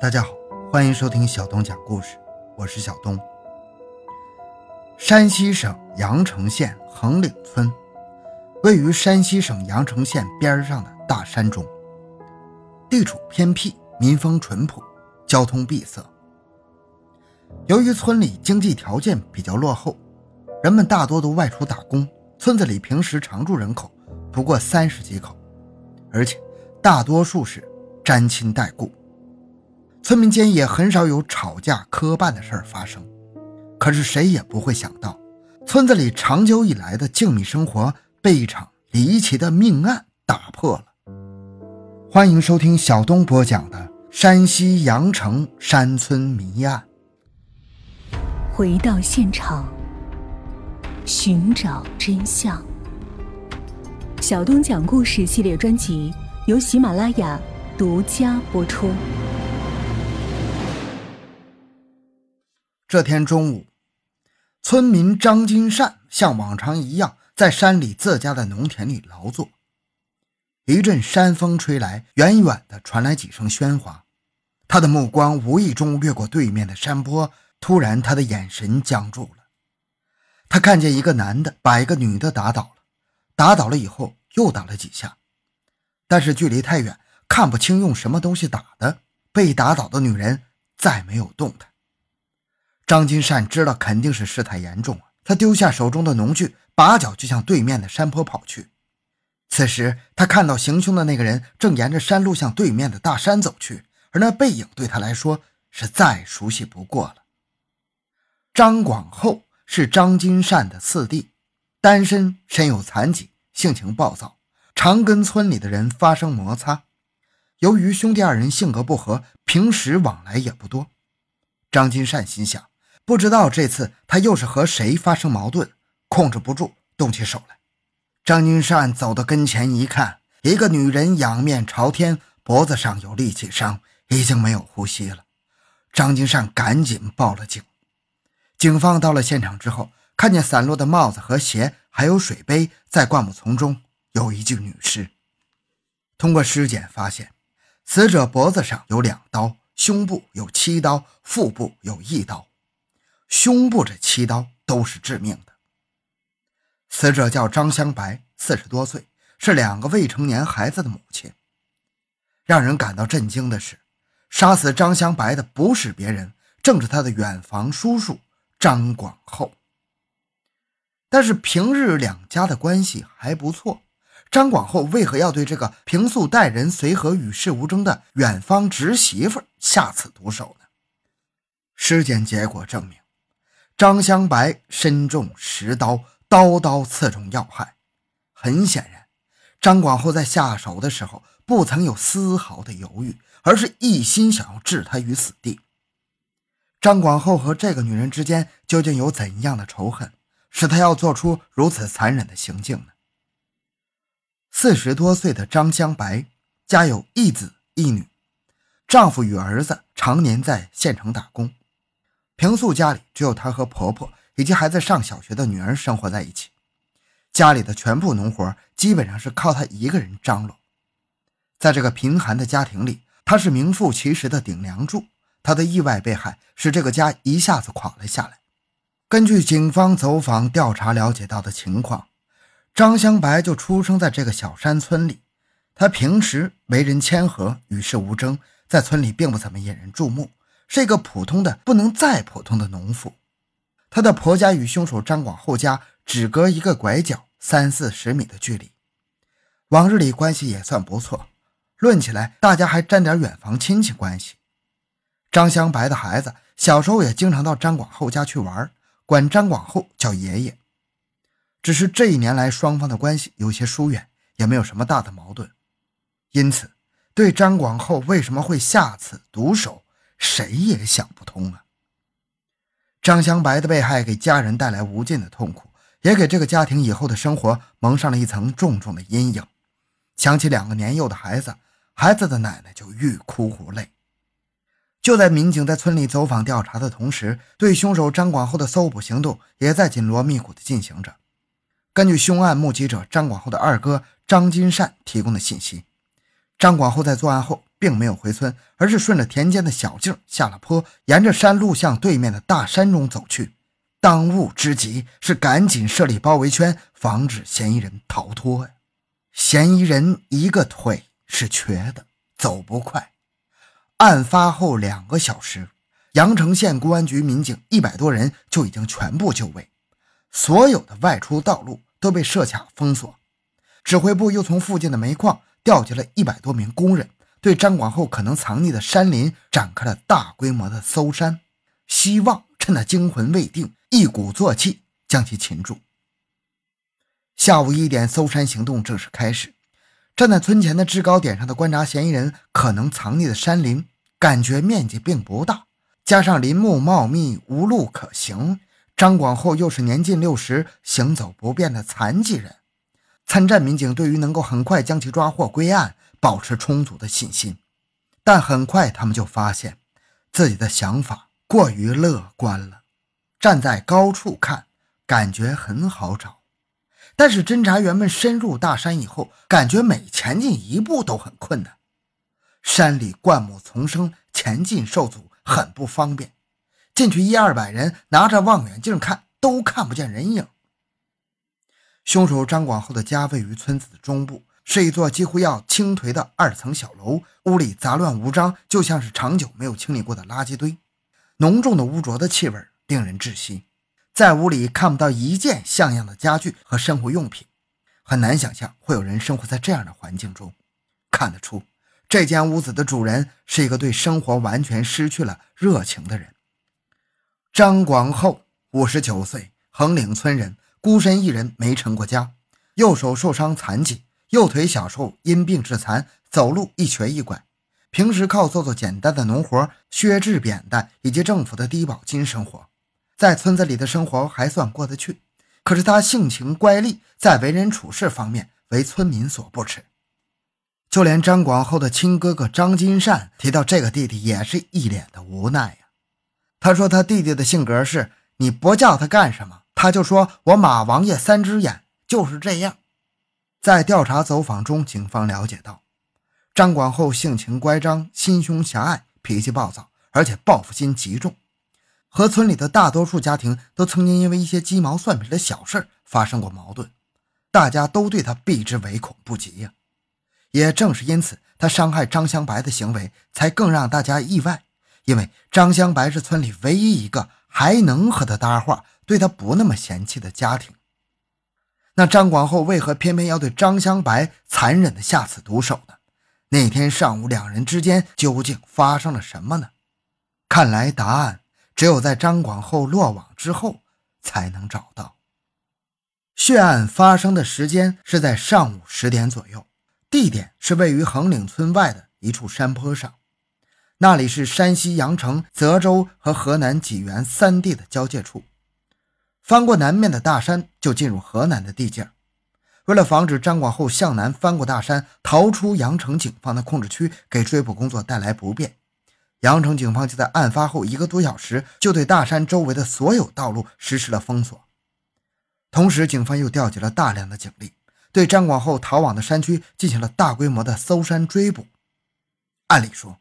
大家好，欢迎收听小东讲故事，我是小东。山西省阳城县横岭村，位于山西省阳城县边上的大山中，地处偏僻，民风淳朴，交通闭塞。由于村里经济条件比较落后，人们大多都外出打工，村子里平时常住人口不过三十几口，而且大多数是沾亲带故。村民间也很少有吵架磕绊的事儿发生，可是谁也不会想到，村子里长久以来的静谧生活被一场离奇的命案打破了。欢迎收听小东播讲的山西阳城山村谜案。回到现场，寻找真相。小东讲故事系列专辑由喜马拉雅独家播出。这天中午，村民张金善像往常一样在山里自家的农田里劳作。一阵山风吹来，远远的传来几声喧哗。他的目光无意中掠过对面的山坡，突然，他的眼神僵住了。他看见一个男的把一个女的打倒了，打倒了以后又打了几下，但是距离太远，看不清用什么东西打的。被打倒的女人再没有动弹。张金善知道肯定是事态严重了，他丢下手中的农具，拔脚就向对面的山坡跑去。此时，他看到行凶的那个人正沿着山路向对面的大山走去，而那背影对他来说是再熟悉不过了。张广厚是张金善的四弟，单身，身有残疾，性情暴躁，常跟村里的人发生摩擦。由于兄弟二人性格不合，平时往来也不多。张金善心想。不知道这次他又是和谁发生矛盾，控制不住，动起手来。张金善走到跟前一看，一个女人仰面朝天，脖子上有力气伤，已经没有呼吸了。张金善赶紧报了警。警方到了现场之后，看见散落的帽子和鞋，还有水杯，在灌木丛中有一具女尸。通过尸检发现，死者脖子上有两刀，胸部有七刀，腹部有一刀。胸部这七刀都是致命的。死者叫张香白，四十多岁，是两个未成年孩子的母亲。让人感到震惊的是，杀死张香白的不是别人，正是他的远房叔叔张广厚。但是平日两家的关系还不错，张广厚为何要对这个平素待人随和、与世无争的远方侄媳妇下此毒手呢？尸检结果证明。张香白身中十刀，刀刀刺中要害。很显然，张广厚在下手的时候不曾有丝毫的犹豫，而是一心想要置他于死地。张广厚和这个女人之间究竟有怎样的仇恨，使他要做出如此残忍的行径呢？四十多岁的张香白家有一子一女，丈夫与儿子常年在县城打工。平素家里只有她和婆婆以及还在上小学的女儿生活在一起，家里的全部农活基本上是靠她一个人张罗。在这个贫寒的家庭里，她是名副其实的顶梁柱。她的意外被害使这个家一下子垮了下来。根据警方走访调查了解到的情况，张香白就出生在这个小山村里。她平时为人谦和，与世无争，在村里并不怎么引人注目。是一个普通的不能再普通的农妇，她的婆家与凶手张广厚家只隔一个拐角三四十米的距离，往日里关系也算不错，论起来大家还沾点远房亲戚关系。张香白的孩子小时候也经常到张广厚家去玩，管张广厚叫爷爷。只是这一年来双方的关系有些疏远，也没有什么大的矛盾，因此对张广厚为什么会下此毒手？谁也想不通啊！张香白的被害给家人带来无尽的痛苦，也给这个家庭以后的生活蒙上了一层重重的阴影。想起两个年幼的孩子，孩子的奶奶就欲哭无泪。就在民警在村里走访调查的同时，对凶手张广厚的搜捕行动也在紧锣密鼓地进行着。根据凶案目击者张广厚的二哥张金善提供的信息，张广厚在作案后并没有回村，而是顺着田间的小径下了坡，沿着山路向对面的大山中走去。当务之急是赶紧设立包围圈，防止嫌疑人逃脱呀。嫌疑人一个腿是瘸的，走不快。案发后两个小时，阳城县公安局民警一百多人就已经全部就位，所有的外出道路都被设卡封锁。指挥部又从附近的煤矿调集了一百多名工人，对张广厚可能藏匿的山林展开了大规模的搜山，希望趁他惊魂未定，一鼓作气将其擒住。下午一点，搜山行动正式开始。站在村前的制高点上的观察嫌疑人可能藏匿的山林，感觉面积并不大，加上林木茂密，无路可行。张广厚又是年近六十、行走不便的残疾人，参战民警对于能够很快将其抓获归案，保持充足的信心。但很快，他们就发现自己的想法过于乐观了。站在高处看，感觉很好找。但是侦查员们深入大山以后，感觉每前进一步都很困难。山里灌木丛生，前进受阻，很不方便。进去一二百人拿着望远镜看，都看不见人影。凶手张广厚的家位于村子的中部，是一座几乎要倾颓的二层小楼，屋里杂乱无章，就像是长久没有清理过的垃圾堆，浓重的污浊的气味令人窒息。在屋里看不到一件像样的家具和生活用品，很难想象会有人生活在这样的环境中。看得出，这间屋子的主人是一个对生活完全失去了热情的人。张广厚，五十九岁，横岭村人，孤身一人，没成过家，右手受伤残疾，右腿小时候因病致残，走路一瘸一拐，平时靠做做简单的农活、削制扁担以及政府的低保金生活。在村子里的生活还算过得去，可是他性情乖戾，在为人处事方面为村民所不齿。就连张广厚的亲哥哥张金善提到这个弟弟，也是一脸的无奈呀。他说他弟弟的性格是，你不叫他干什么，他就说我马王爷三只眼就是这样。在调查走访中，警方了解到，张广厚性情乖张，心胸狭隘，脾气暴躁，而且报复心极重。和村里的大多数家庭都曾经因为一些鸡毛蒜皮的小事发生过矛盾，大家都对他避之唯恐不及呀。也正是因此，他伤害张香白的行为才更让大家意外，因为张香白是村里唯一一个还能和他搭话、对他不那么嫌弃的家庭。那张广厚为何偏偏要对张香白残忍的下此毒手呢？那天上午，两人之间究竟发生了什么呢？看来答案。只有在张广厚落网之后才能找到。血案发生的时间是在上午十点左右，地点是位于横岭村外的一处山坡上，那里是山西阳城、泽州和河南济源三地的交界处。翻过南面的大山，就进入河南的地界。为了防止张广厚向南翻过大山，逃出阳城警方的控制区，给追捕工作带来不便。阳城警方就在案发后一个多小时，就对大山周围的所有道路实施了封锁。同时，警方又调集了大量的警力，对张广厚逃往的山区进行了大规模的搜山追捕。按理说，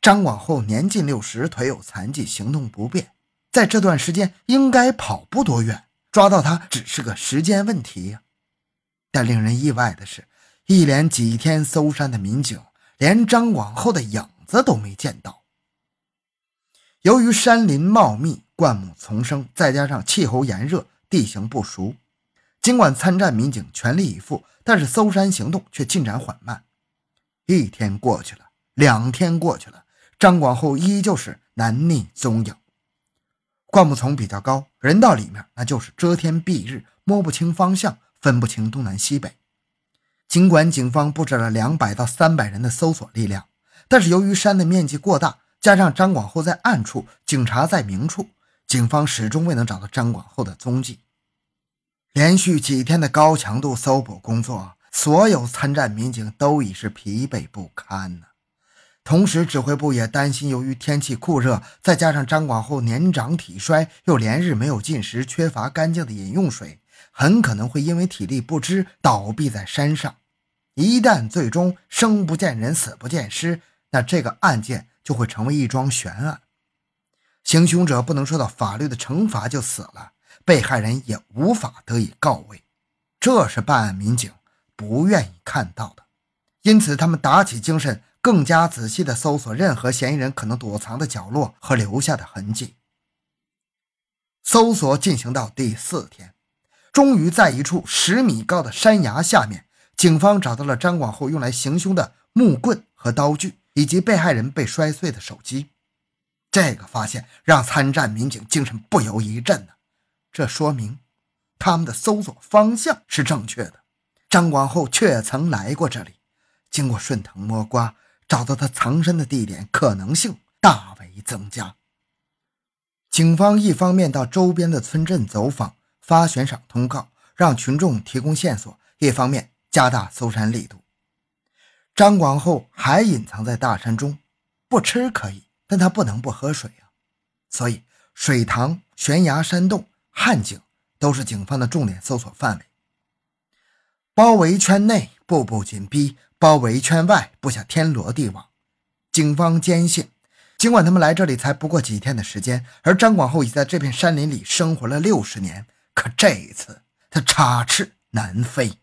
张广厚年近六十，腿有残疾，行动不便，在这段时间应该跑不多远，抓到他只是个时间问题呀。但令人意外的是，一连几天搜山的民警，连张广厚的影子都没见到。由于山林茂密、灌木丛生，再加上气候炎热、地形不熟，尽管参战民警全力以赴，但是搜山行动却进展缓慢。一天过去了，两天过去了，张广厚依旧是难觅踪影。灌木丛比较高，人到里面那就是遮天蔽日，摸不清方向，分不清东南西北。尽管警方布置了两百到三百人的搜索力量，但是由于山的面积过大。加上张广厚在暗处，警察在明处，警方始终未能找到张广厚的踪迹。连续几天的高强度搜捕工作，所有参战民警都已是疲惫不堪了。同时，指挥部也担心，由于天气酷热，再加上张广厚年长体衰，又连日没有进食，缺乏干净的饮用水，很可能会因为体力不支倒闭在山上。一旦最终生不见人，死不见尸。那这个案件就会成为一桩悬案。行凶者不能受到法律的惩罚就死了，被害人也无法得以告慰，这是办案民警不愿意看到的。因此，他们打起精神，更加仔细地搜索任何嫌疑人可能躲藏的角落和留下的痕迹。搜索进行到第四天，终于在一处十米高的山崖下面，警方找到了张广厚用来行凶的木棍和刀具，以及被害人被摔碎的手机。这个发现让参战民警精神不由一振呢。这说明他们的搜索方向是正确的。张广厚确曾来过这里，经过顺藤摸瓜，找到他藏身的地点可能性大为增加。警方一方面到周边的村镇走访，发悬赏通告，让群众提供线索；一方面加大搜山力度。张广厚还隐藏在大山中，不吃可以。但他不能不喝水啊，所以水塘、悬崖、山洞、旱井都是警方的重点搜索范围。包围圈内步步紧逼，包围圈外布下天罗地网。警方坚信，尽管他们来这里才不过几天的时间，而张广厚已在这片山林里生活了六十年，可这一次他插翅难飞。